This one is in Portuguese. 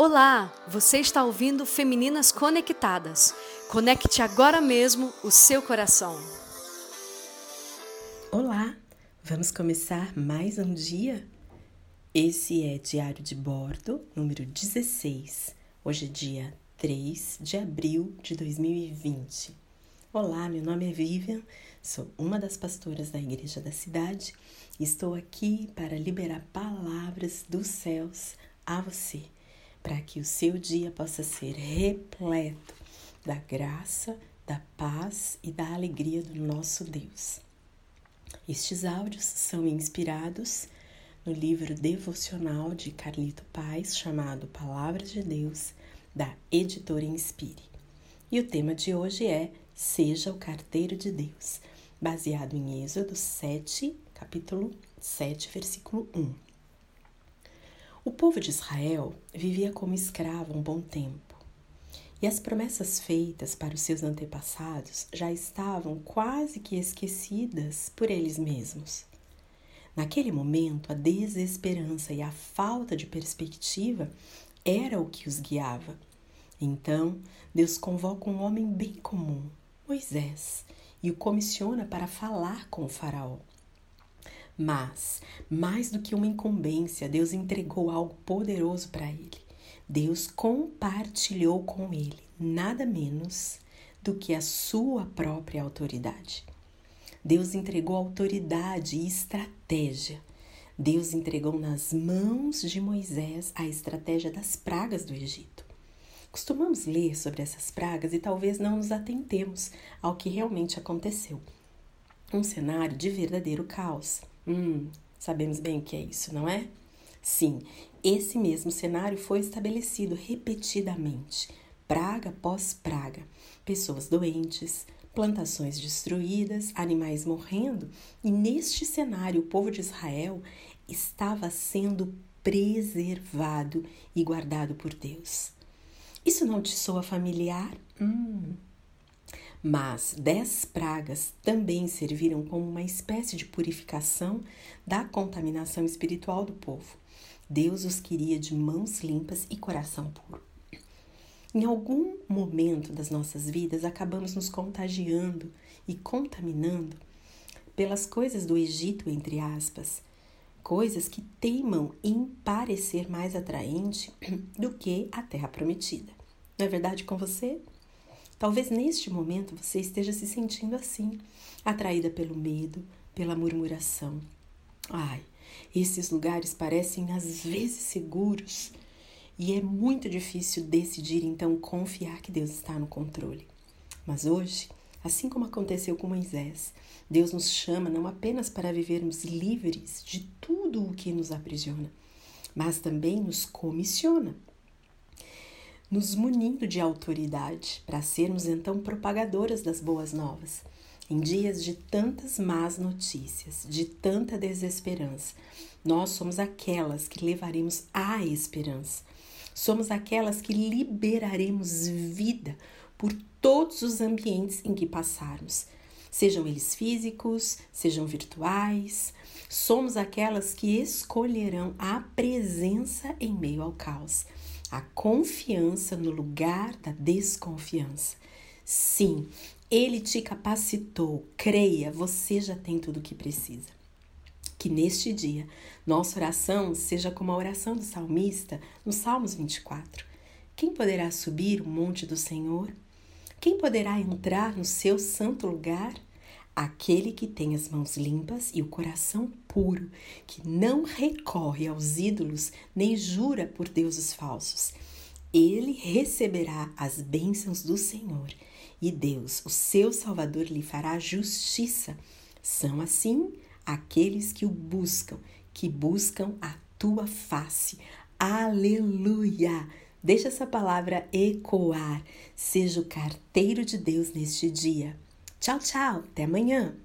Olá, você está ouvindo Femininas Conectadas. Conecte agora mesmo o seu coração. Olá, vamos começar mais um dia? Esse é Diário de Bordo, número 16. Hoje é dia 3 de abril de 2020. Olá, meu nome é Vivian, sou uma das pastoras da Igreja da Cidade e estou aqui para liberar palavras dos céus a você, para que o seu dia possa ser repleto da graça, da paz e da alegria do nosso Deus. Estes áudios são inspirados no livro devocional de Carlito Paz chamado Palavras de Deus, da editora Inspire. E o tema de hoje é Seja o carteiro de Deus, baseado em Êxodo 7, capítulo 7, versículo 1. O povo de Israel vivia como escravo um bom tempo, e as promessas feitas para os seus antepassados já estavam quase que esquecidas por eles mesmos. Naquele momento, a desesperança e a falta de perspectiva era o que os guiava. Então, Deus convoca um homem bem comum, Moisés e o comissiona para falar com o Faraó. Mas, mais do que uma incumbência, Deus entregou algo poderoso para ele. Deus compartilhou com ele nada menos do que a sua própria autoridade. Deus entregou autoridade e estratégia. Deus entregou nas mãos de Moisés a estratégia das pragas do Egito. Costumamos ler sobre essas pragas e talvez não nos atentemos ao que realmente aconteceu. Um cenário de verdadeiro caos. Hum, sabemos bem o que é isso, não é? Sim, esse mesmo cenário foi estabelecido repetidamente, praga após praga. Pessoas doentes, plantações destruídas, animais morrendo, e neste cenário o povo de Israel estava sendo preservado e guardado por Deus. Isso não te soa familiar? Hum. Mas dez pragas também serviram como uma espécie de purificação da contaminação espiritual do povo. Deus os queria de mãos limpas e coração puro. Em algum momento das nossas vidas, acabamos nos contagiando e contaminando pelas coisas do Egito, entre aspas, coisas que teimam em parecer mais atraente do que a terra prometida. Não é verdade com você? Talvez neste momento você esteja se sentindo assim, atraída pelo medo, pela murmuração. Ai, esses lugares parecem às vezes seguros e é muito difícil decidir então confiar que Deus está no controle. Mas hoje, assim como aconteceu com Moisés, Deus nos chama não apenas para vivermos livres de tudo o que nos aprisiona, mas também nos comissiona nos munindo de autoridade para sermos então propagadoras das boas novas. Em dias de tantas más notícias, de tanta desesperança, nós somos aquelas que levaremos a esperança. Somos aquelas que liberaremos vida por todos os ambientes em que passarmos, sejam eles físicos, sejam virtuais. Somos aquelas que escolherão a presença em meio ao caos a confiança no lugar da desconfiança. Sim, ele te capacitou. Creia, você já tem tudo o que precisa. Que neste dia nossa oração seja como a oração do salmista no Salmos 24. Quem poderá subir o monte do Senhor? Quem poderá entrar no seu santo lugar? Aquele que tem as mãos limpas e o coração puro, que não recorre aos ídolos nem jura por deuses falsos. Ele receberá as bênçãos do Senhor e Deus, o seu Salvador, lhe fará justiça. São assim aqueles que o buscam, que buscam a tua face. Aleluia! Deixa essa palavra ecoar. Seja o carteiro de Deus neste dia. Tchau, tchau. Até amanhã.